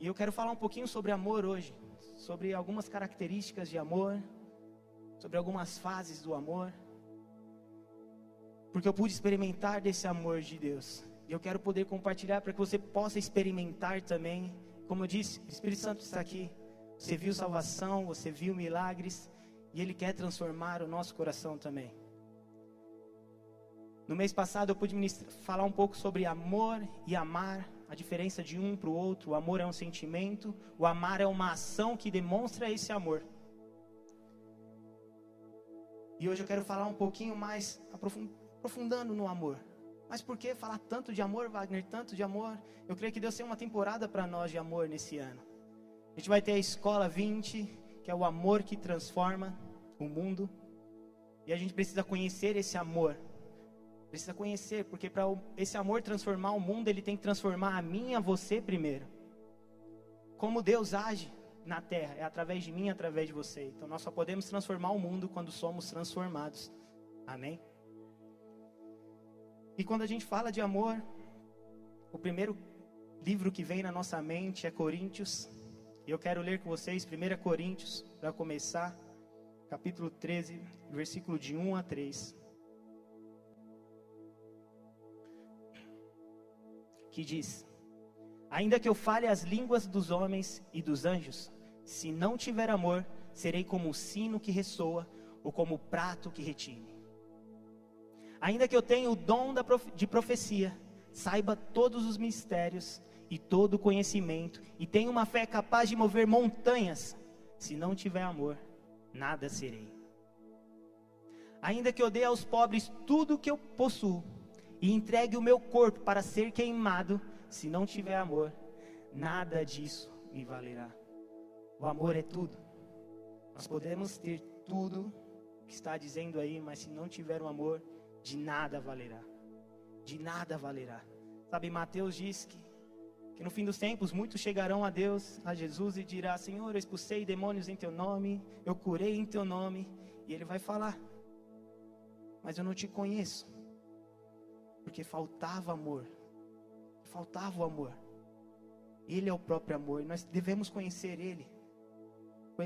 E eu quero falar um pouquinho sobre amor hoje, sobre algumas características de amor, sobre algumas fases do amor. Porque eu pude experimentar desse amor de Deus. E eu quero poder compartilhar para que você possa experimentar também. Como eu disse, o Espírito Santo está aqui. Você viu salvação, você viu milagres, e Ele quer transformar o nosso coração também. No mês passado eu pude falar um pouco sobre amor e amar, a diferença de um para o outro. O amor é um sentimento, o amar é uma ação que demonstra esse amor. E hoje eu quero falar um pouquinho mais, aprofundando no amor. Mas por que falar tanto de amor, Wagner? Tanto de amor? Eu creio que Deus tem uma temporada para nós de amor nesse ano. A gente vai ter a Escola 20, que é o amor que transforma o mundo. E a gente precisa conhecer esse amor. Precisa conhecer, porque para esse amor transformar o mundo, ele tem que transformar a mim e a você primeiro. Como Deus age na terra, é através de mim através de você. Então nós só podemos transformar o mundo quando somos transformados. Amém? E quando a gente fala de amor, o primeiro livro que vem na nossa mente é Coríntios. E eu quero ler com vocês 1 Coríntios, para começar, capítulo 13, versículo de 1 a 3. Que diz: Ainda que eu fale as línguas dos homens e dos anjos, se não tiver amor, serei como o sino que ressoa ou como o prato que retine. Ainda que eu tenha o dom de profecia, saiba todos os mistérios e todo o conhecimento, e tenha uma fé capaz de mover montanhas, se não tiver amor, nada serei. Ainda que eu dê aos pobres tudo o que eu possuo, e entregue o meu corpo para ser queimado, se não tiver amor, nada disso me valerá. O amor é tudo. Nós podemos ter tudo que está dizendo aí, mas se não tiver o amor, de nada valerá. De nada valerá. Sabe, Mateus diz que, que no fim dos tempos muitos chegarão a Deus, a Jesus, e dirá: Senhor, eu expulsei demônios em teu nome, eu curei em teu nome. E ele vai falar: Mas eu não te conheço, porque faltava amor. Faltava o amor. Ele é o próprio amor. Nós devemos conhecer Ele.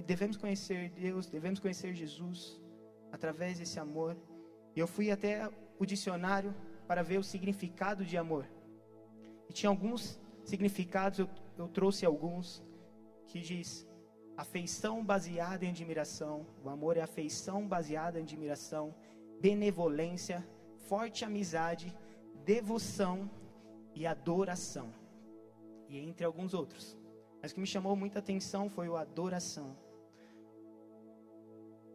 Devemos conhecer Deus, devemos conhecer Jesus através desse amor. E eu fui até o dicionário para ver o significado de amor. E tinha alguns significados, eu, eu trouxe alguns, que diz afeição baseada em admiração. O amor é afeição baseada em admiração, benevolência, forte amizade, devoção e adoração. E entre alguns outros. Mas o que me chamou muita atenção foi o adoração.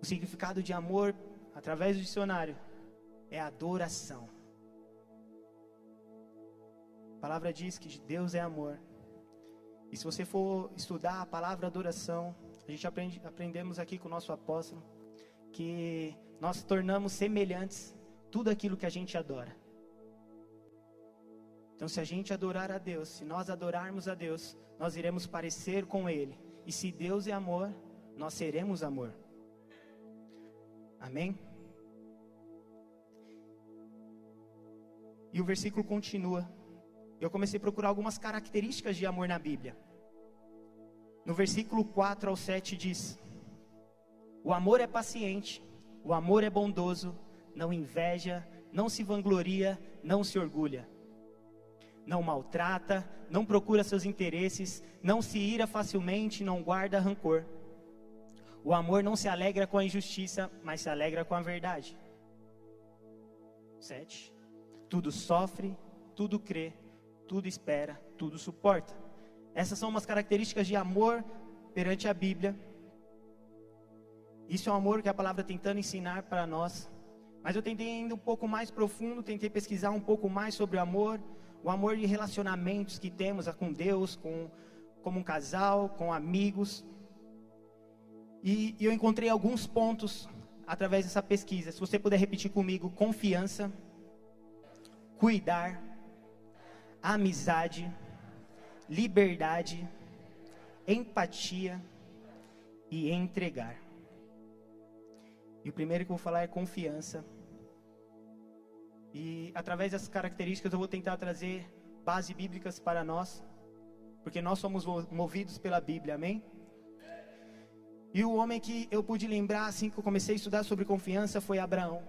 O significado de amor, através do dicionário, é adoração. A palavra diz que Deus é amor. E se você for estudar a palavra adoração, a gente aprende, aprendemos aqui com o nosso apóstolo que nós tornamos semelhantes tudo aquilo que a gente adora. Então, se a gente adorar a Deus, se nós adorarmos a Deus, nós iremos parecer com Ele. E se Deus é amor, nós seremos amor. Amém? E o versículo continua. Eu comecei a procurar algumas características de amor na Bíblia. No versículo 4 ao 7 diz: O amor é paciente, o amor é bondoso, não inveja, não se vangloria, não se orgulha. Não maltrata, não procura seus interesses, não se ira facilmente, não guarda rancor. O amor não se alegra com a injustiça, mas se alegra com a verdade. 7 tudo sofre, tudo crê, tudo espera, tudo suporta. Essas são umas características de amor perante a Bíblia. Isso é um amor que a palavra tentando ensinar para nós. Mas eu tentei ir um pouco mais profundo, tentei pesquisar um pouco mais sobre o amor, o amor de relacionamentos que temos com Deus, com como um casal, com amigos. E, e eu encontrei alguns pontos através dessa pesquisa. Se você puder repetir comigo, confiança cuidar, amizade, liberdade, empatia e entregar. E o primeiro que eu vou falar é confiança. E através dessas características eu vou tentar trazer bases bíblicas para nós, porque nós somos movidos pela Bíblia, amém? E o homem que eu pude lembrar assim que eu comecei a estudar sobre confiança foi Abraão.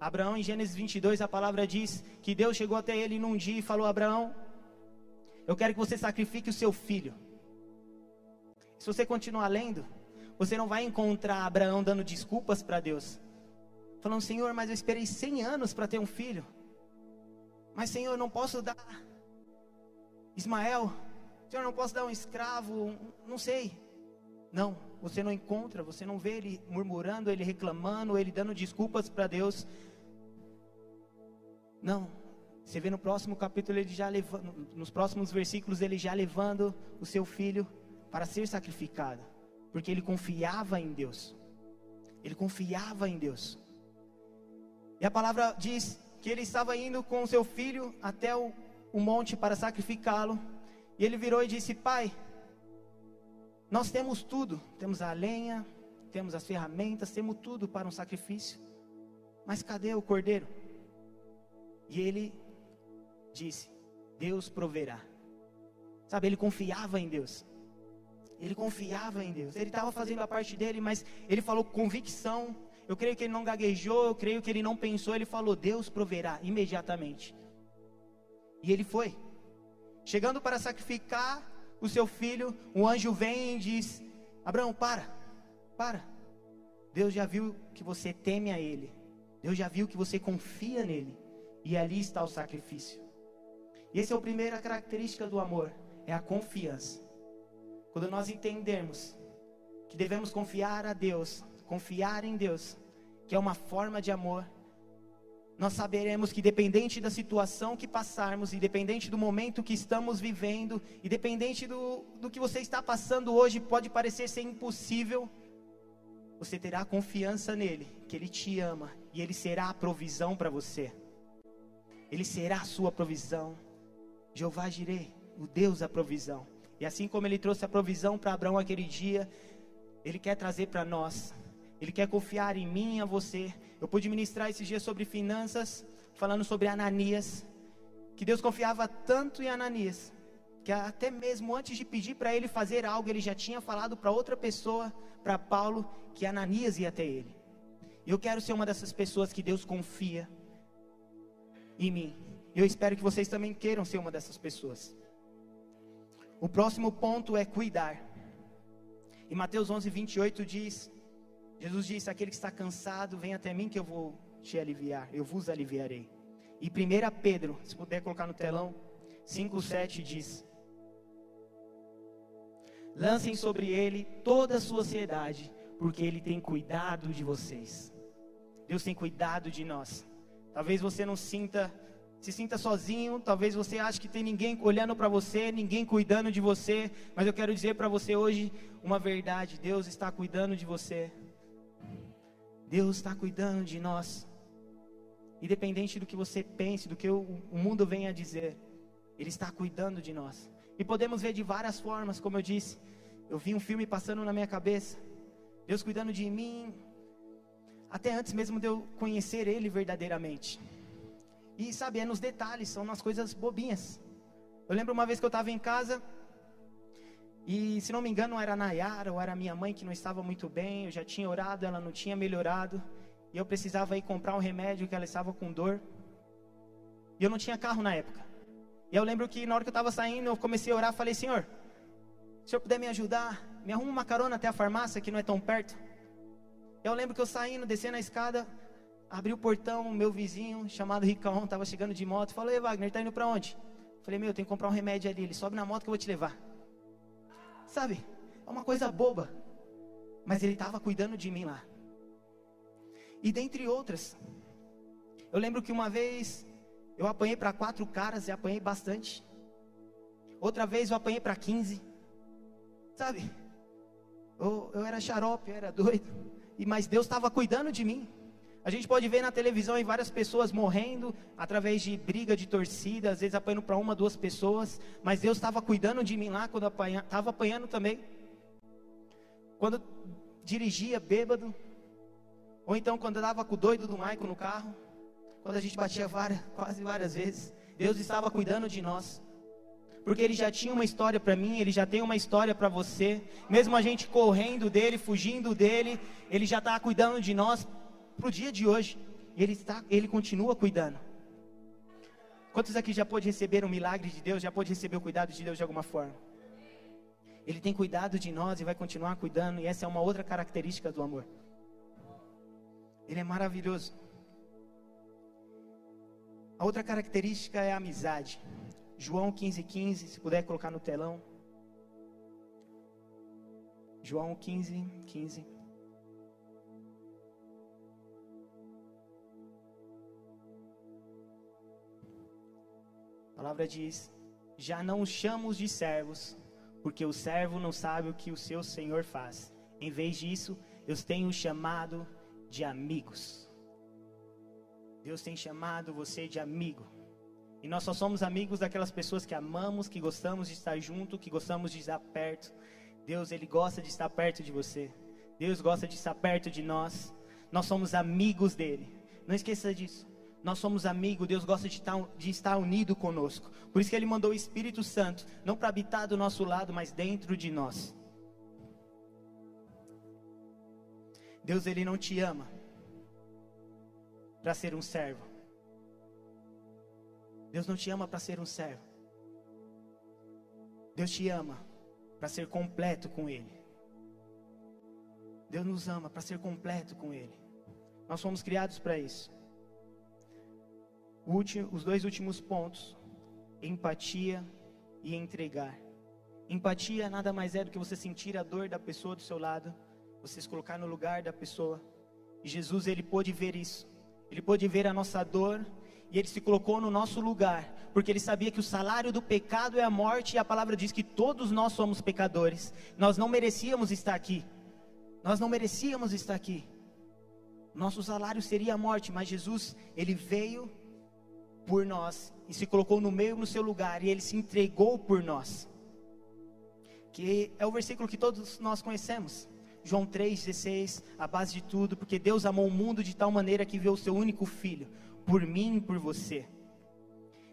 Abraão, em Gênesis 22, a palavra diz que Deus chegou até ele num dia e falou: Abraão, eu quero que você sacrifique o seu filho. Se você continuar lendo, você não vai encontrar Abraão dando desculpas para Deus, falando: Senhor, mas eu esperei 100 anos para ter um filho. Mas, Senhor, eu não posso dar Ismael. Senhor, eu não posso dar um escravo. Não sei. Não, você não encontra, você não vê ele murmurando, ele reclamando, ele dando desculpas para Deus. Não, você vê no próximo capítulo ele já levando, nos próximos versículos ele já levando o seu filho para ser sacrificado, porque ele confiava em Deus. Ele confiava em Deus. E a palavra diz que ele estava indo com seu filho até o, o monte para sacrificá-lo. E ele virou e disse: Pai, nós temos tudo, temos a lenha, temos as ferramentas, temos tudo para um sacrifício. Mas cadê o cordeiro? E ele disse: Deus proverá. Sabe, ele confiava em Deus. Ele confiava em Deus. Ele estava fazendo a parte dele, mas ele falou com convicção. Eu creio que ele não gaguejou, eu creio que ele não pensou. Ele falou: Deus proverá imediatamente. E ele foi. Chegando para sacrificar o seu filho, um anjo vem e diz: Abraão, para, para. Deus já viu que você teme a Ele. Deus já viu que você confia nele. E ali está o sacrifício. E essa é a primeira característica do amor: é a confiança. Quando nós entendermos que devemos confiar a Deus, confiar em Deus, que é uma forma de amor, nós saberemos que, dependente da situação que passarmos, independente do momento que estamos vivendo, independente do, do que você está passando hoje, pode parecer ser impossível, você terá confiança nele, que ele te ama e ele será a provisão para você. Ele será a sua provisão. Jeová Jireh, o Deus da provisão. E assim como ele trouxe a provisão para Abraão aquele dia, ele quer trazer para nós. Ele quer confiar em mim e a você. Eu pude ministrar esses dias sobre finanças, falando sobre Ananias, que Deus confiava tanto em Ananias, que até mesmo antes de pedir para ele fazer algo, ele já tinha falado para outra pessoa, para Paulo, que Ananias ia até ele. Eu quero ser uma dessas pessoas que Deus confia em mim. Eu espero que vocês também queiram ser uma dessas pessoas. O próximo ponto é cuidar. Em Mateus 11, 28 diz: Jesus disse: Aquele que está cansado, vem até mim que eu vou te aliviar, eu vos aliviarei. E 1 Pedro, se puder colocar no telão, 5,7 diz: Lancem sobre ele toda a sua ansiedade, porque ele tem cuidado de vocês. Deus tem cuidado de nós. Talvez você não sinta, se sinta sozinho, talvez você ache que tem ninguém olhando para você, ninguém cuidando de você, mas eu quero dizer para você hoje uma verdade: Deus está cuidando de você. Deus está cuidando de nós. Independente do que você pense, do que o, mundo venha dizer, Ele está cuidando de nós. E podemos ver de várias formas, como eu disse. Eu vi um filme passando na minha cabeça. Deus cuidando de mim, até antes mesmo de eu conhecer Ele verdadeiramente. E sabe, é nos detalhes, são nas coisas bobinhas. Eu lembro uma vez que eu estava em casa, e se não me engano, era a Nayara ou era a minha mãe que não estava muito bem. Eu já tinha orado, ela não tinha melhorado. E eu precisava ir comprar um remédio que ela estava com dor. E eu não tinha carro na época. E eu lembro que na hora que eu estava saindo, eu comecei a orar. Falei, Senhor, se Senhor puder me ajudar, me arruma uma carona até a farmácia que não é tão perto. Eu lembro que eu saindo, descendo a escada, abri o portão, meu vizinho, chamado Ricão, estava chegando de moto. Falou, Ei, Wagner, tá indo para onde? Falei, meu, eu tenho que comprar um remédio ali. Ele sobe na moto que eu vou te levar. Sabe? É uma coisa boba. Mas ele estava cuidando de mim lá. E dentre outras, eu lembro que uma vez eu apanhei para quatro caras e apanhei bastante. Outra vez eu apanhei para 15. Sabe? Eu, eu era xarope, eu era doido. E, mas Deus estava cuidando de mim. A gente pode ver na televisão várias pessoas morrendo através de briga de torcida, às vezes apanhando para uma, duas pessoas, mas Deus estava cuidando de mim lá quando estava apanhando também. Quando dirigia bêbado, ou então quando dava com o doido do Maico no carro, quando a gente batia várias, quase várias vezes, Deus estava cuidando de nós. porque ele já tinha uma história para mim, ele já tem uma história para você. Mesmo a gente correndo dele, fugindo dele, ele já está cuidando de nós para o dia de hoje. Ele, está, ele continua cuidando. Quantos aqui já pôde receber um milagre de Deus, já pôde receber o cuidado de Deus de alguma forma? Ele tem cuidado de nós e vai continuar cuidando, e essa é uma outra característica do amor. Ele é maravilhoso. A outra característica é a amizade. João 15, 15, se puder colocar no telão. João 15, 15. Palavra diz: Já não os chamo de servos, porque o servo não sabe o que o seu senhor faz. Em vez disso, eu tenho chamado de amigos. Deus tem chamado você de amigo. E nós só somos amigos daquelas pessoas que amamos, que gostamos de estar junto, que gostamos de estar perto. Deus, Ele gosta de estar perto de você. Deus gosta de estar perto de nós. Nós somos amigos dele. Não esqueça disso. Nós somos amigos, Deus gosta de estar, de estar unido conosco. Por isso que Ele mandou o Espírito Santo, não para habitar do nosso lado, mas dentro de nós. Deus, Ele não te ama para ser um servo. Deus não te ama para ser um servo. Deus te ama para ser completo com Ele. Deus nos ama para ser completo com Ele. Nós fomos criados para isso. Os dois últimos pontos: empatia e entregar. Empatia nada mais é do que você sentir a dor da pessoa do seu lado, você se colocar no lugar da pessoa. E Jesus, ele pôde ver isso. Ele pôde ver a nossa dor e ele se colocou no nosso lugar, porque ele sabia que o salário do pecado é a morte, e a palavra diz que todos nós somos pecadores. Nós não merecíamos estar aqui. Nós não merecíamos estar aqui. Nosso salário seria a morte, mas Jesus, ele veio por nós e se colocou no meio no seu lugar e ele se entregou por nós. Que é o versículo que todos nós conhecemos. João 3,16, a base de tudo, porque Deus amou o mundo de tal maneira que viu o seu único filho, por mim e por você.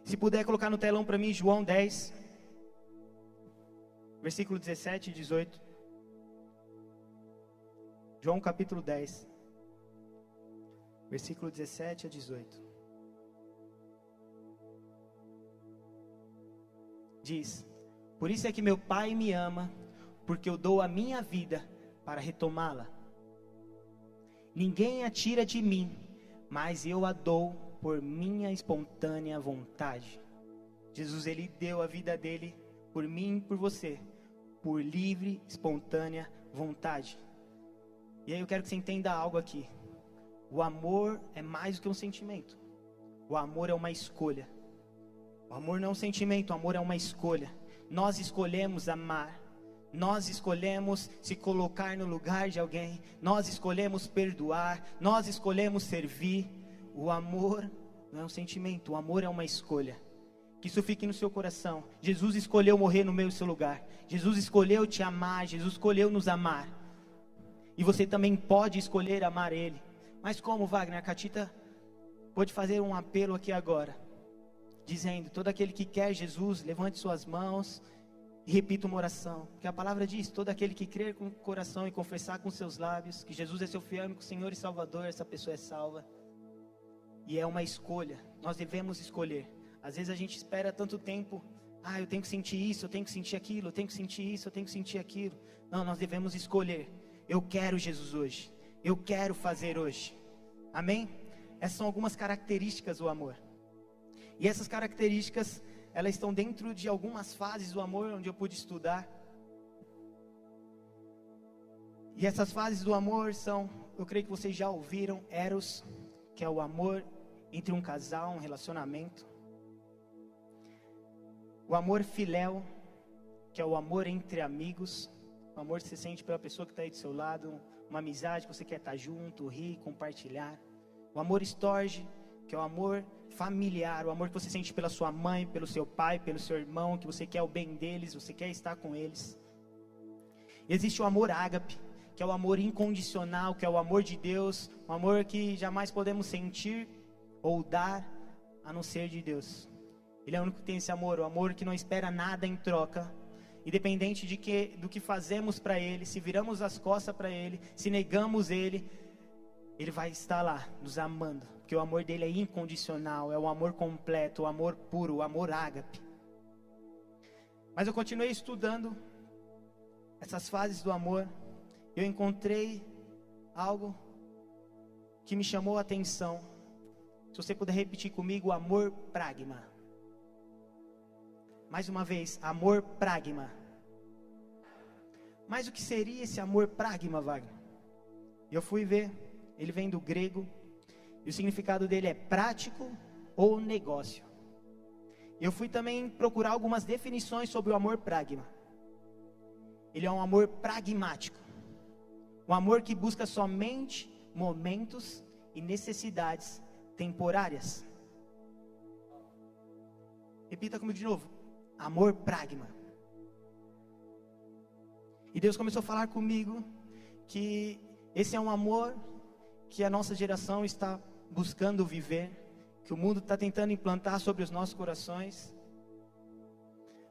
Se puder colocar no telão para mim, João 10, versículo 17 e 18. João capítulo 10, versículo 17 a 18. Diz: Por isso é que meu Pai me ama, porque eu dou a minha vida para retomá-la. Ninguém a tira de mim, mas eu a dou por minha espontânea vontade. Jesus ele deu a vida dele por mim por você, por livre, espontânea vontade. E aí eu quero que você entenda algo aqui. O amor é mais do que um sentimento. O amor é uma escolha. Amor não é um sentimento, o amor é uma escolha. Nós escolhemos amar. Nós escolhemos se colocar no lugar de alguém. Nós escolhemos perdoar. Nós escolhemos servir. O amor não é um sentimento, o amor é uma escolha. Que isso fique no seu coração. Jesus escolheu morrer no meu seu lugar. Jesus escolheu te amar, Jesus escolheu nos amar. E você também pode escolher amar Ele. Mas como, Wagner? A Catita pode fazer um apelo aqui agora, dizendo: todo aquele que quer Jesus, levante suas mãos e repita uma oração. Porque a palavra diz: todo aquele que crer com o coração e confessar com seus lábios que Jesus é seu fiel único Senhor e Salvador, essa pessoa é salva. E é uma escolha. Nós devemos escolher. Às vezes a gente espera tanto tempo. Ah, eu tenho que sentir isso, eu tenho que sentir aquilo, eu tenho que sentir isso, eu tenho que sentir aquilo. Não, nós devemos escolher. Eu quero Jesus hoje. Eu quero fazer hoje. Amém? Essas são algumas características do amor. E essas características, elas estão dentro de algumas fases do amor onde eu pude estudar. E essas fases do amor são, eu creio que vocês já ouviram, Eros, que é o amor entre um casal, um relacionamento. O amor filéu, que é o amor entre amigos, o amor que você sente pela pessoa que está aí do seu lado, uma amizade que você quer estar junto, rir, compartilhar. O amor estorge, que é o amor familiar, o amor que você sente pela sua mãe, pelo seu pai, pelo seu irmão, que você quer o bem deles, você quer estar com eles. Existe o amor ágape, que é o amor incondicional, que é o amor de Deus, um amor que jamais podemos sentir ou dar a não ser de Deus. Ele é o único que tem esse amor, o amor que não espera nada em troca. Independente de que, do que fazemos para Ele, se viramos as costas para Ele, se negamos Ele, Ele vai estar lá, nos amando. Porque o amor dele é incondicional, é o amor completo, o amor puro, o amor ágape. Mas eu continuei estudando essas fases do amor. Eu encontrei algo que me chamou a atenção. Se você puder repetir comigo, amor pragma. Mais uma vez, amor pragma. Mas o que seria esse amor pragma, Wagner? Eu fui ver, ele vem do grego, e o significado dele é prático ou negócio. Eu fui também procurar algumas definições sobre o amor pragma. Ele é um amor pragmático, um amor que busca somente momentos e necessidades temporárias. Repita comigo de novo: amor pragma. E Deus começou a falar comigo que esse é um amor que a nossa geração está buscando viver, que o mundo está tentando implantar sobre os nossos corações.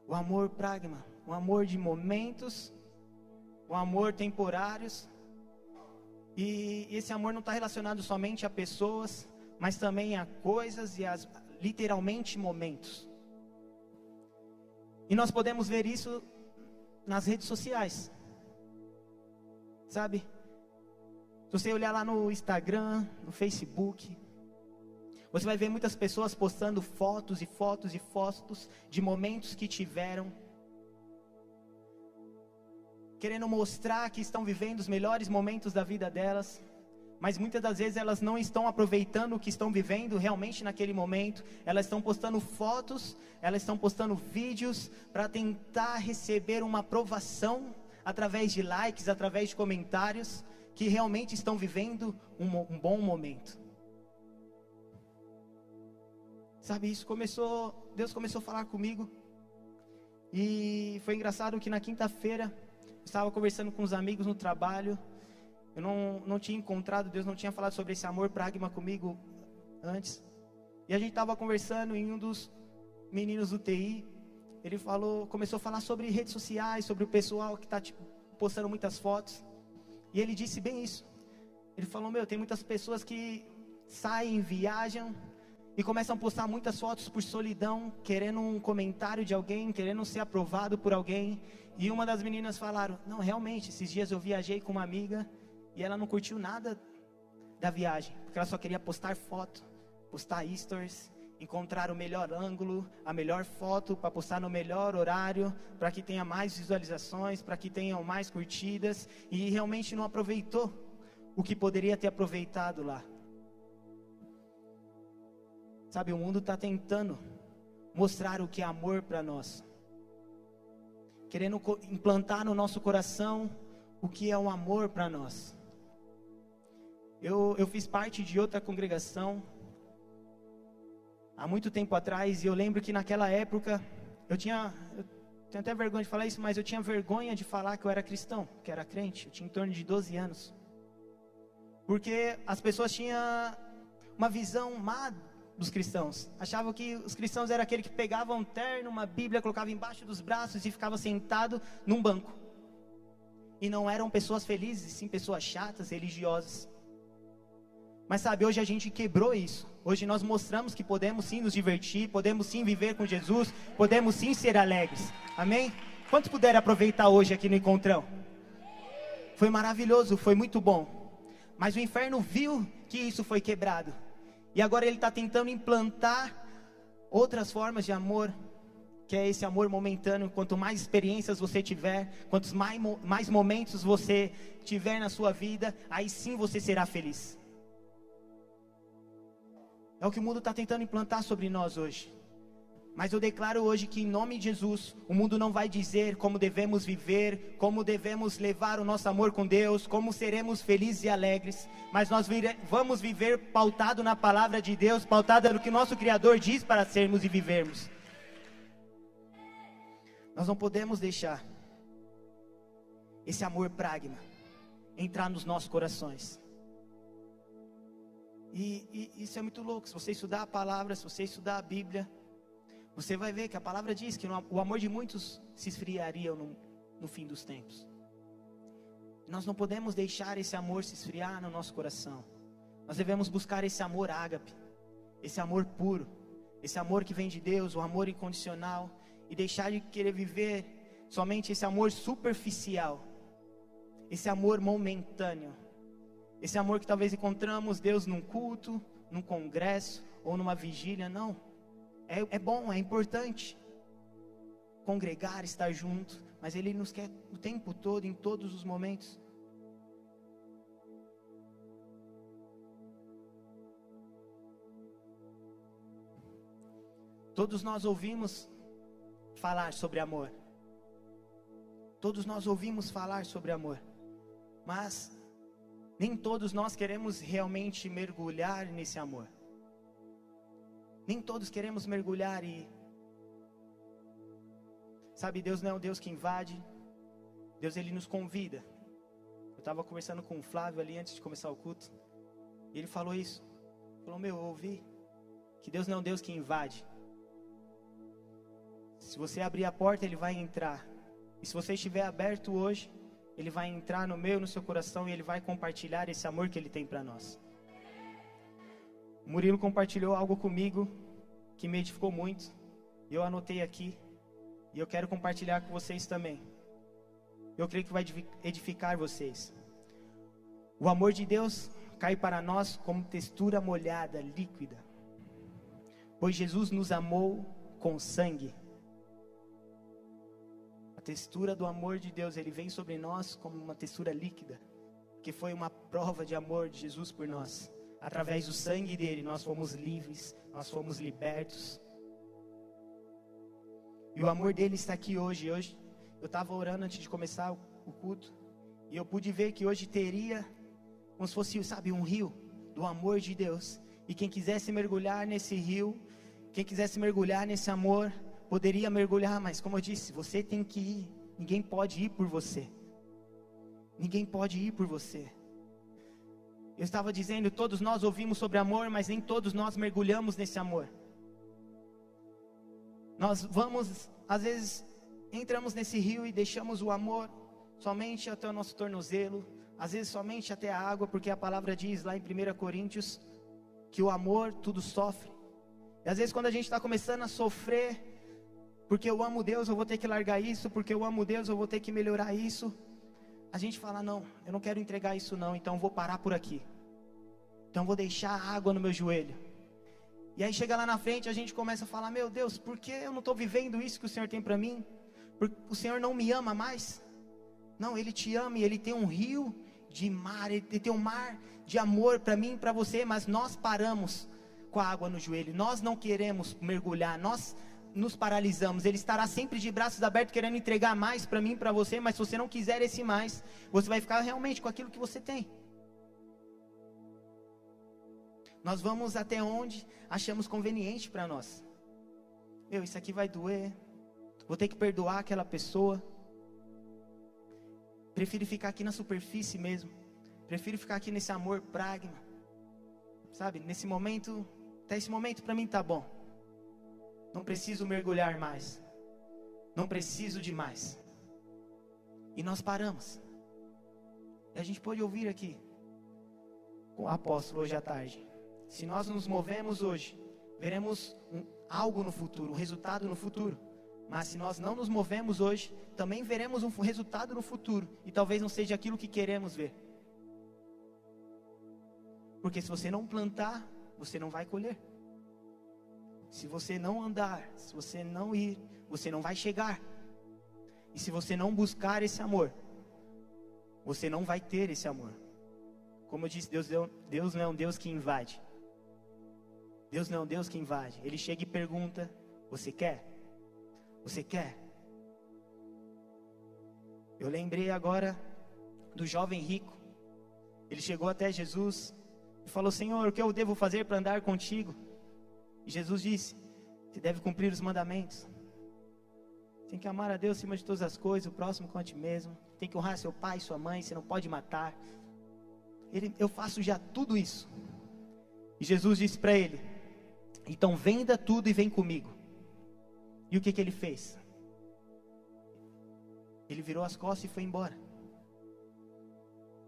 O amor pragma, o amor de momentos, o amor temporários. E esse amor não está relacionado somente a pessoas, mas também a coisas e a literalmente momentos. E nós podemos ver isso nas redes sociais. Sabe? Você olhar lá no Instagram, no Facebook, você vai ver muitas pessoas postando fotos e fotos e fotos de momentos que tiveram, querendo mostrar que estão vivendo os melhores momentos da vida delas mas muitas das vezes elas não estão aproveitando o que estão vivendo realmente naquele momento, elas estão postando fotos, elas estão postando vídeos para tentar receber uma aprovação através de likes, através de comentários, que realmente estão vivendo um, um bom momento. Sabe, isso começou, Deus começou a falar comigo, e foi engraçado que na quinta-feira, estava conversando com os amigos no trabalho, eu não, não tinha encontrado, Deus não tinha falado sobre esse amor pragma comigo antes. E a gente estava conversando em um dos meninos do TI. Ele falou, começou a falar sobre redes sociais, sobre o pessoal que está tipo, postando muitas fotos. E ele disse bem isso. Ele falou: Meu, tem muitas pessoas que saem, viajam e começam a postar muitas fotos por solidão, querendo um comentário de alguém, querendo ser aprovado por alguém. E uma das meninas falaram: Não, realmente, esses dias eu viajei com uma amiga e ela não curtiu nada da viagem, porque ela só queria postar foto, postar stories, encontrar o melhor ângulo, a melhor foto para postar no melhor horário, para que tenha mais visualizações, para que tenham mais curtidas, e realmente não aproveitou o que poderia ter aproveitado lá. Sabe, o mundo está tentando mostrar o que é amor para nós, querendo implantar no nosso coração o que é o um amor para nós. Eu, eu fiz parte de outra congregação há muito tempo atrás e eu lembro que naquela época eu tinha, eu tenho até vergonha de falar isso, mas eu tinha vergonha de falar que eu era cristão, que era crente. Eu tinha em torno de 12 anos. Porque as pessoas tinham uma visão má dos cristãos. Achavam que os cristãos eram aquele que pegava um terno, uma Bíblia, colocava embaixo dos braços e ficava sentado num banco. E não eram pessoas felizes, sim pessoas chatas, religiosas. Mas sabe, hoje a gente quebrou isso. Hoje nós mostramos que podemos sim nos divertir, podemos sim viver com Jesus, podemos sim ser alegres. Amém? Quantos puderam aproveitar hoje aqui no encontrão? Foi maravilhoso, foi muito bom. Mas o inferno viu que isso foi quebrado. E agora ele está tentando implantar outras formas de amor, que é esse amor momentâneo. Quanto mais experiências você tiver, quantos mais, mais momentos você tiver na sua vida, aí sim você será feliz. É o que o mundo está tentando implantar sobre nós hoje. Mas eu declaro hoje que, em nome de Jesus, o mundo não vai dizer como devemos viver, como devemos levar o nosso amor com Deus, como seremos felizes e alegres, mas nós vamos viver pautado na palavra de Deus, pautado no que nosso Criador diz para sermos e vivermos. Nós não podemos deixar esse amor pragma entrar nos nossos corações. E, e, isso é muito louco. Se você estudar a palavra, se você estudar a Bíblia, você vai ver que a palavra diz que o amor de muitos se esfriaria no, no fim dos tempos. Nós não podemos deixar esse amor se esfriar no nosso coração. Nós devemos buscar esse amor ágape, esse amor puro, esse amor que vem de Deus, o amor incondicional, e deixar de querer viver somente esse amor superficial, esse amor momentâneo, esse amor que talvez encontramos Deus num culto, num congresso ou numa vigília. Não, é, é bom, é importante congregar, estar junto, mas Ele nos quer o tempo todo, em todos os momentos. Todos nós ouvimos falar sobre amor. Todos nós ouvimos falar sobre amor. Mas nem todos nós queremos realmente mergulhar nesse amor. Nem todos queremos mergulhar e Sabe, Deus não é um Deus que invade. Deus ele nos convida. Eu estava conversando com o Flávio ali antes de começar o culto. E ele falou isso. Falou: "Meu, eu ouvi que Deus não é um Deus que invade. Se você abrir a porta, ele vai entrar. E se você estiver aberto hoje, ele vai entrar no meio no seu coração e ele vai compartilhar esse amor que ele tem para nós. Murilo compartilhou algo comigo que me edificou muito. Eu anotei aqui. E eu quero compartilhar com vocês também. Eu creio que vai edificar vocês. O amor de Deus cai para nós como textura molhada, líquida. Pois Jesus nos amou com sangue. Textura do amor de Deus, ele vem sobre nós como uma textura líquida, que foi uma prova de amor de Jesus por nós. Através do sangue dele, nós fomos livres, nós fomos libertos. E o amor dele está aqui hoje. Hoje eu estava orando antes de começar o culto. E eu pude ver que hoje teria, como se fosse, sabe, um rio do amor de Deus. E quem quisesse mergulhar nesse rio, quem quisesse mergulhar nesse amor, poderia mergulhar, mas como eu disse, você tem que ir. Ninguém pode ir por você. Ninguém pode ir por você. Eu estava dizendo, todos nós ouvimos sobre amor, mas nem todos nós mergulhamos nesse amor. Nós vamos, às vezes, entramos nesse rio e deixamos o amor somente até o nosso tornozelo, às vezes somente até a água, porque a palavra diz lá em 1 Coríntios que o amor tudo sofre. E às vezes, quando a gente está começando a sofrer, porque eu amo Deus, eu vou ter que largar isso, porque eu amo Deus, eu vou ter que melhorar isso. A gente fala: não, eu não quero entregar isso, não, então eu vou parar por aqui. Então eu vou deixar água no meu joelho. E aí chega lá na frente, a gente começa a falar: Meu Deus, por que eu não estou vivendo isso que o Senhor tem para mim? Porque o Senhor não me ama mais? Não, Ele te ama e Ele tem um rio de mar, Ele tem um mar de amor para mim e para você, mas nós paramos com a água no joelho, nós não queremos mergulhar, nós nos paralisamos. Ele estará sempre de braços abertos querendo entregar mais para mim para você, mas se você não quiser esse mais, você vai ficar realmente com aquilo que você tem. Nós vamos até onde achamos conveniente para nós. Meu, isso aqui vai doer. Vou ter que perdoar aquela pessoa. Prefiro ficar aqui na superfície mesmo. Prefiro ficar aqui nesse amor pragma. Sabe, nesse momento, até esse momento para mim tá bom. Não preciso mergulhar mais. Não preciso de mais. E nós paramos. E a gente pode ouvir aqui com o apóstolo hoje à tarde. Se nós nos movemos hoje, veremos um, algo no futuro, um resultado no futuro. Mas se nós não nos movemos hoje, também veremos um resultado no futuro. E talvez não seja aquilo que queremos ver. Porque se você não plantar, você não vai colher. Se você não andar, se você não ir, você não vai chegar. E se você não buscar esse amor, você não vai ter esse amor. Como eu disse, Deus, Deus não é um Deus que invade. Deus não é um Deus que invade. Ele chega e pergunta: Você quer? Você quer? Eu lembrei agora do jovem rico. Ele chegou até Jesus e falou: Senhor, o que eu devo fazer para andar contigo? E Jesus disse: Você deve cumprir os mandamentos. Tem que amar a Deus acima de todas as coisas, o próximo com a ti mesmo. Tem que honrar seu pai, sua mãe, você não pode matar. Ele, eu faço já tudo isso. E Jesus disse para ele: então venda tudo e vem comigo. E o que, que ele fez? Ele virou as costas e foi embora.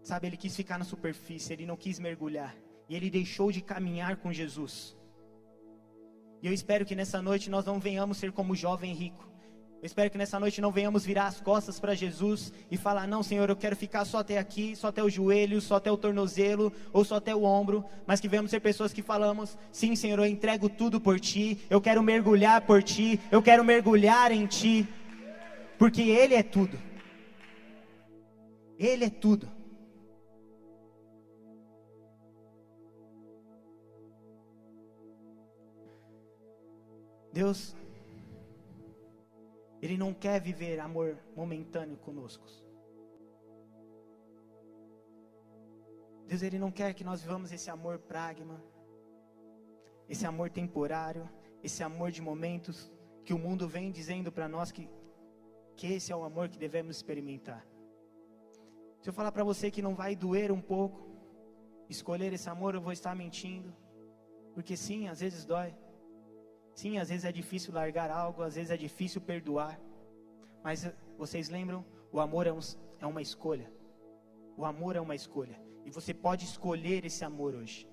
Sabe, ele quis ficar na superfície, ele não quis mergulhar. E ele deixou de caminhar com Jesus. E eu espero que nessa noite nós não venhamos ser como o jovem rico. Eu espero que nessa noite não venhamos virar as costas para Jesus e falar: Não, Senhor, eu quero ficar só até aqui, só até o joelho, só até o tornozelo ou só até o ombro. Mas que venhamos ser pessoas que falamos: Sim, Senhor, eu entrego tudo por Ti, eu quero mergulhar por Ti, eu quero mergulhar em Ti, porque Ele é tudo. Ele é tudo. Deus, Ele não quer viver amor momentâneo conosco. Deus, Ele não quer que nós vivamos esse amor pragma, esse amor temporário, esse amor de momentos que o mundo vem dizendo para nós que, que esse é o amor que devemos experimentar. Se eu falar para você que não vai doer um pouco escolher esse amor, eu vou estar mentindo, porque sim, às vezes dói. Sim, às vezes é difícil largar algo, às vezes é difícil perdoar. Mas eh, vocês lembram? O amor é, um, é uma escolha. O amor é uma escolha. E você pode escolher esse amor hoje.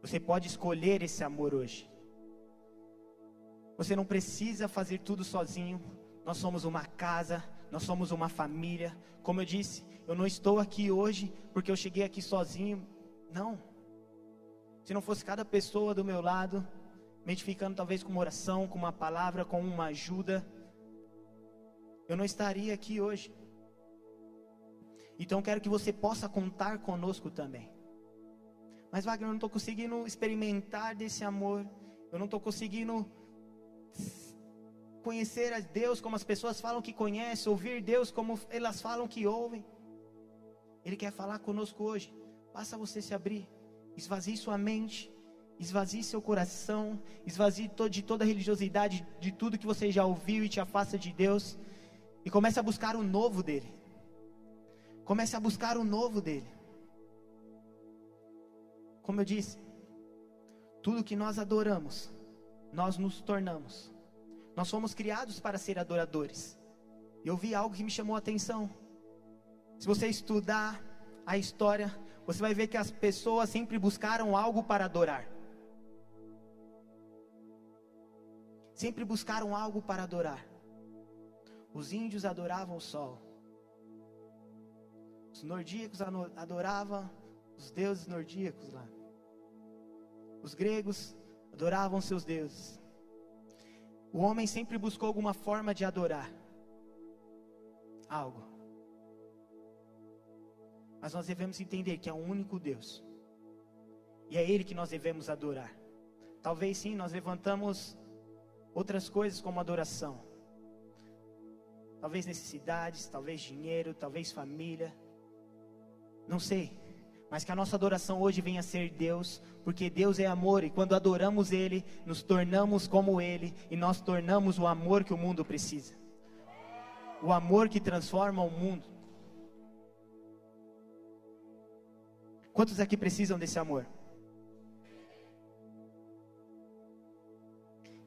Você pode escolher esse amor hoje. Você não precisa fazer tudo sozinho. Nós somos uma casa, nós somos uma família. Como eu disse, eu não estou aqui hoje porque eu cheguei aqui sozinho. Não. Se não fosse cada pessoa do meu lado, me edificando talvez com uma oração, com uma palavra, com uma ajuda, eu não estaria aqui hoje. Então quero que você possa contar conosco também. Mas Wagner, eu não estou conseguindo experimentar desse amor. Eu não estou conseguindo conhecer a Deus como as pessoas falam que conhecem, ouvir Deus como elas falam que ouvem. Ele quer falar conosco hoje. Basta você se abrir, esvazie sua mente Esvazie seu coração, esvazie de toda religiosidade, de tudo que você já ouviu e te afasta de Deus. E comece a buscar o novo dele. Comece a buscar o novo dele. Como eu disse, tudo que nós adoramos, nós nos tornamos. Nós fomos criados para ser adoradores. Eu vi algo que me chamou a atenção. Se você estudar a história, você vai ver que as pessoas sempre buscaram algo para adorar. Sempre buscaram algo para adorar. Os índios adoravam o sol. Os nordíacos adoravam os deuses nordíacos lá. Os gregos adoravam seus deuses. O homem sempre buscou alguma forma de adorar algo. Mas nós devemos entender que é um único Deus. E é Ele que nós devemos adorar. Talvez sim, nós levantamos outras coisas como adoração. Talvez necessidades, talvez dinheiro, talvez família. Não sei. Mas que a nossa adoração hoje venha a ser Deus, porque Deus é amor e quando adoramos Ele, nos tornamos como Ele e nós tornamos o amor que o mundo precisa. O amor que transforma o mundo. Quantos aqui precisam desse amor?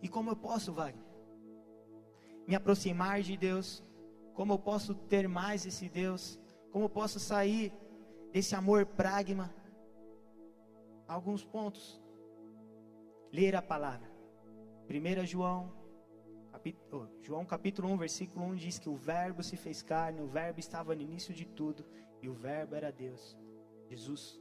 E como eu posso, Wagner, me aproximar de Deus? Como eu posso ter mais esse Deus? Como eu posso sair desse amor pragma? Alguns pontos. Ler a palavra. 1 João, capítulo, João capítulo 1, versículo 1 diz que o verbo se fez carne, o verbo estava no início de tudo, e o verbo era Deus, Jesus.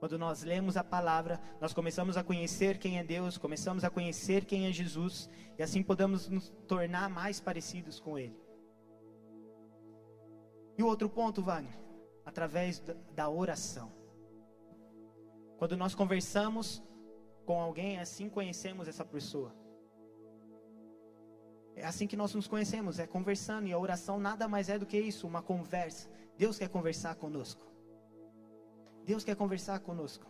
Quando nós lemos a palavra, nós começamos a conhecer quem é Deus, começamos a conhecer quem é Jesus, e assim podemos nos tornar mais parecidos com Ele. E o outro ponto, Wagner, através da oração. Quando nós conversamos com alguém, assim conhecemos essa pessoa. É assim que nós nos conhecemos, é conversando, e a oração nada mais é do que isso, uma conversa. Deus quer conversar conosco. Deus quer conversar conosco.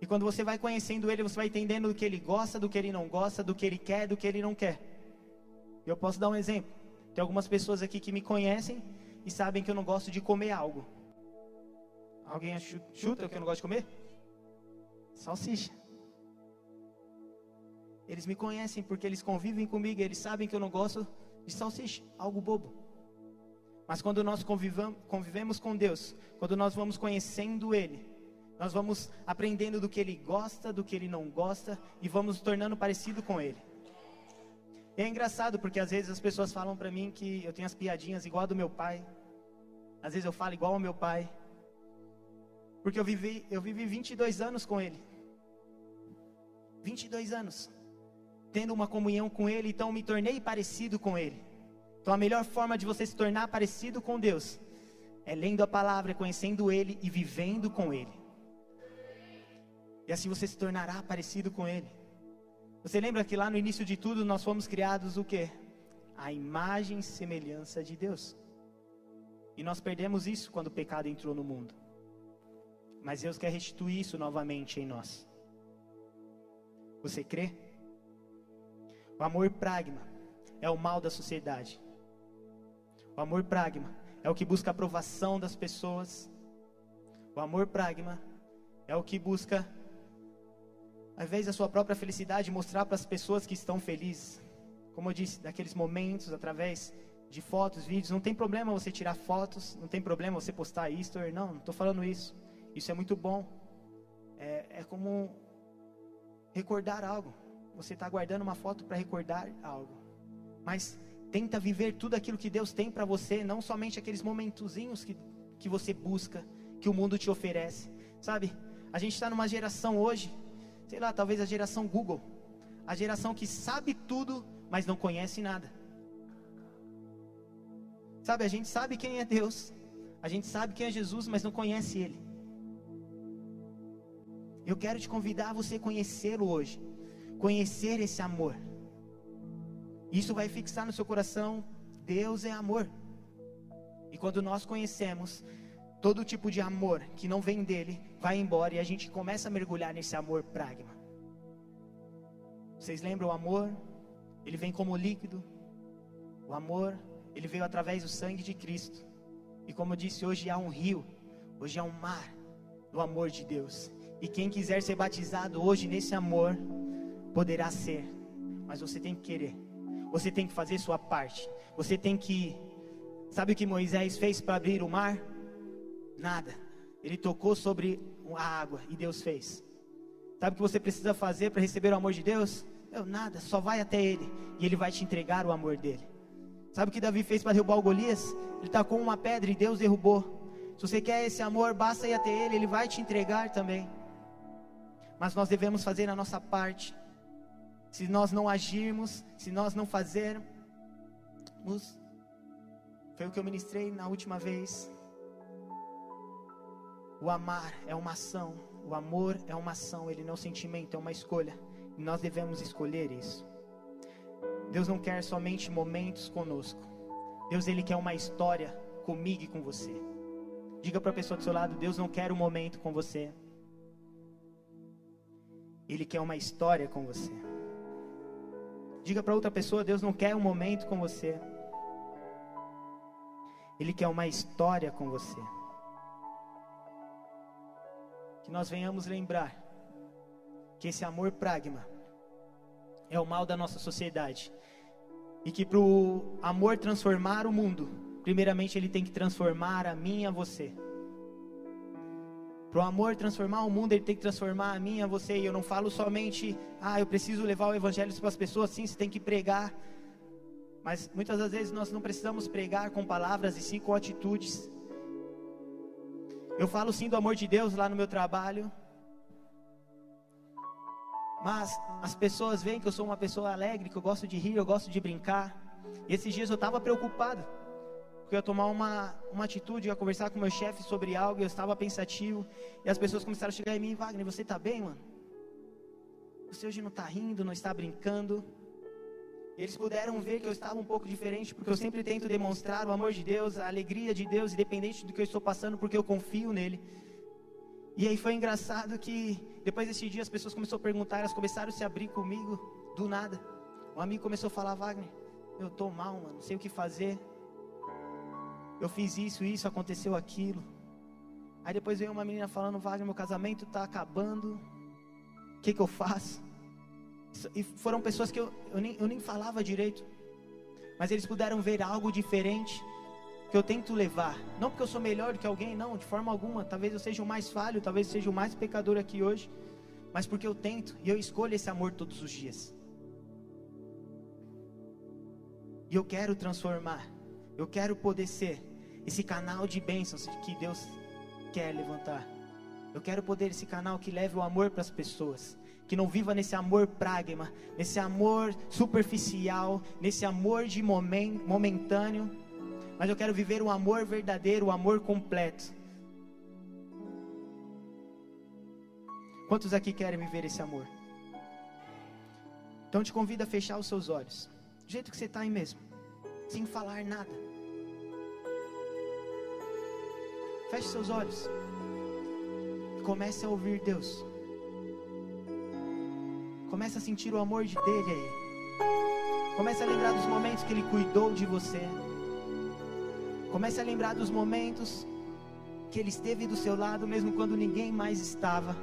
E quando você vai conhecendo Ele, você vai entendendo do que Ele gosta, do que Ele não gosta, do que Ele quer, do que Ele não quer. Eu posso dar um exemplo. Tem algumas pessoas aqui que me conhecem e sabem que eu não gosto de comer algo. Alguém chuta o que eu não gosto de comer? Salsicha. Eles me conhecem porque eles convivem comigo, eles sabem que eu não gosto de salsicha, algo bobo. Mas quando nós convivemos com Deus, quando nós vamos conhecendo Ele, nós vamos aprendendo do que Ele gosta, do que Ele não gosta e vamos tornando parecido com Ele. E é engraçado porque às vezes as pessoas falam para mim que eu tenho as piadinhas igual a do meu pai. Às vezes eu falo igual ao meu pai. Porque eu vivi, eu vivi 22 anos com Ele. 22 anos tendo uma comunhão com Ele, então me tornei parecido com Ele. Então a melhor forma de você se tornar parecido com Deus é lendo a palavra, conhecendo Ele e vivendo com Ele. E assim você se tornará parecido com Ele. Você lembra que lá no início de tudo nós fomos criados o quê? A imagem e semelhança de Deus. E nós perdemos isso quando o pecado entrou no mundo. Mas Deus quer restituir isso novamente em nós. Você crê? O amor pragma é o mal da sociedade. O amor pragma é o que busca a aprovação das pessoas. O amor pragma é o que busca, ao invés da sua própria felicidade, mostrar para as pessoas que estão felizes. Como eu disse, daqueles momentos, através de fotos, vídeos. Não tem problema você tirar fotos, não tem problema você postar history. Não, não estou falando isso. Isso é muito bom. É, é como recordar algo você está guardando uma foto para recordar algo. Mas tenta viver tudo aquilo que Deus tem para você, não somente aqueles momentozinhos que, que você busca, que o mundo te oferece. Sabe? A gente está numa geração hoje, sei lá, talvez a geração Google, a geração que sabe tudo, mas não conhece nada. Sabe, a gente sabe quem é Deus, a gente sabe quem é Jesus, mas não conhece Ele. Eu quero te convidar a você conhecê-lo hoje conhecer esse amor. Isso vai fixar no seu coração: Deus é amor. E quando nós conhecemos todo tipo de amor que não vem dele, vai embora e a gente começa a mergulhar nesse amor pragma. Vocês lembram o amor? Ele vem como líquido. O amor, ele veio através do sangue de Cristo. E como eu disse, hoje há um rio, hoje há um mar do amor de Deus. E quem quiser ser batizado hoje nesse amor, Poderá ser, mas você tem que querer. Você tem que fazer sua parte. Você tem que. Sabe o que Moisés fez para abrir o mar? Nada. Ele tocou sobre a água e Deus fez. Sabe o que você precisa fazer para receber o amor de Deus? Eu, nada, só vai até Ele e Ele vai te entregar o amor dele. Sabe o que Davi fez para derrubar o Golias? Ele tacou uma pedra e Deus derrubou. Se você quer esse amor, basta ir até Ele, Ele vai te entregar também. Mas nós devemos fazer a nossa parte se nós não agirmos, se nós não fazermos, foi o que eu ministrei na última vez. O amar é uma ação, o amor é uma ação, ele não é um sentimento, é uma escolha. E nós devemos escolher isso. Deus não quer somente momentos conosco. Deus ele quer uma história comigo e com você. Diga para a pessoa do seu lado, Deus não quer um momento com você. Ele quer uma história com você. Diga para outra pessoa: Deus não quer um momento com você. Ele quer uma história com você. Que nós venhamos lembrar que esse amor pragma é o mal da nossa sociedade. E que para o amor transformar o mundo, primeiramente ele tem que transformar a mim e a você. Para o amor transformar o mundo, ele tem que transformar a mim a você. E eu não falo somente, ah, eu preciso levar o evangelho para as pessoas, sim, você tem que pregar. Mas muitas das vezes nós não precisamos pregar com palavras e sim com atitudes. Eu falo sim do amor de Deus lá no meu trabalho. Mas as pessoas veem que eu sou uma pessoa alegre, que eu gosto de rir, eu gosto de brincar. E esses dias eu estava preocupado porque eu ia tomar uma, uma atitude, ia conversar com meu chefe sobre algo, e eu estava pensativo, e as pessoas começaram a chegar em mim, Wagner, você está bem, mano? Você hoje não está rindo, não está brincando. Eles puderam ver que eu estava um pouco diferente, porque eu sempre tento demonstrar o amor de Deus, a alegria de Deus, independente do que eu estou passando, porque eu confio nele. E aí foi engraçado que depois desse dia as pessoas começaram a perguntar, elas começaram a se abrir comigo do nada. Um amigo começou a falar, Wagner, eu estou mal, mano, não sei o que fazer eu fiz isso, isso, aconteceu aquilo. Aí depois veio uma menina falando, Wagner, meu casamento está acabando. O que, que eu faço? E foram pessoas que eu, eu, nem, eu nem falava direito. Mas eles puderam ver algo diferente que eu tento levar. Não porque eu sou melhor do que alguém, não, de forma alguma. Talvez eu seja o mais falho, talvez eu seja o mais pecador aqui hoje. Mas porque eu tento e eu escolho esse amor todos os dias. E eu quero transformar. Eu quero poder ser esse canal de bênçãos que Deus quer levantar. Eu quero poder esse canal que leve o amor para as pessoas, que não viva nesse amor pragma, nesse amor superficial, nesse amor de momentâneo, mas eu quero viver o amor verdadeiro, o amor completo. Quantos aqui querem viver esse amor? Então te convido a fechar os seus olhos, do jeito que você está aí mesmo, sem falar nada. Feche seus olhos. Comece a ouvir Deus. Comece a sentir o amor de dele aí. Comece a lembrar dos momentos que ele cuidou de você. Comece a lembrar dos momentos que ele esteve do seu lado mesmo quando ninguém mais estava.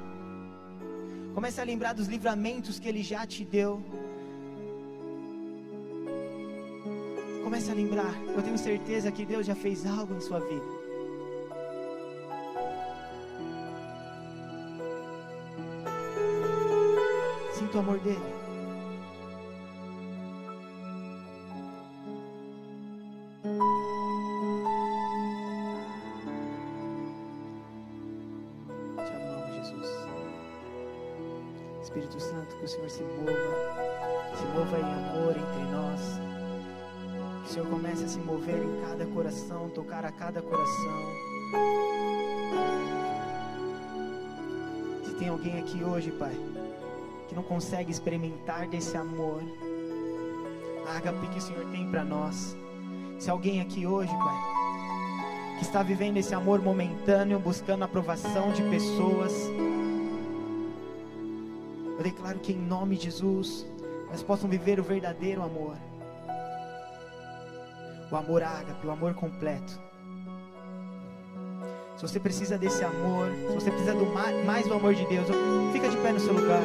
Comece a lembrar dos livramentos que ele já te deu. Comece a lembrar. Eu tenho certeza que Deus já fez algo em sua vida. Sinta o amor dele. Espírito Santo, que o Senhor se mova, se mova em amor entre nós. Que o Senhor comece a se mover em cada coração, tocar a cada coração. Se tem alguém aqui hoje, Pai, que não consegue experimentar desse amor, ágape que o Senhor tem para nós. Se alguém aqui hoje, Pai, que está vivendo esse amor momentâneo, buscando a aprovação de pessoas, eu declaro que em nome de Jesus, nós possamos viver o verdadeiro amor. O amor ágape, o amor completo. Se você precisa desse amor, se você precisa do mais, mais do amor de Deus, fica de pé no seu lugar.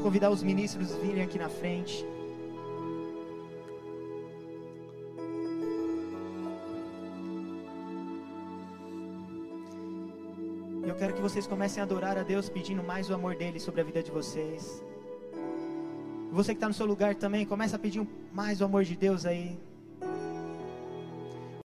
Vou convidar os ministros virem aqui na frente. quero que vocês comecem a adorar a Deus pedindo mais o amor dele sobre a vida de vocês. Você que está no seu lugar também, começa a pedir mais o amor de Deus aí.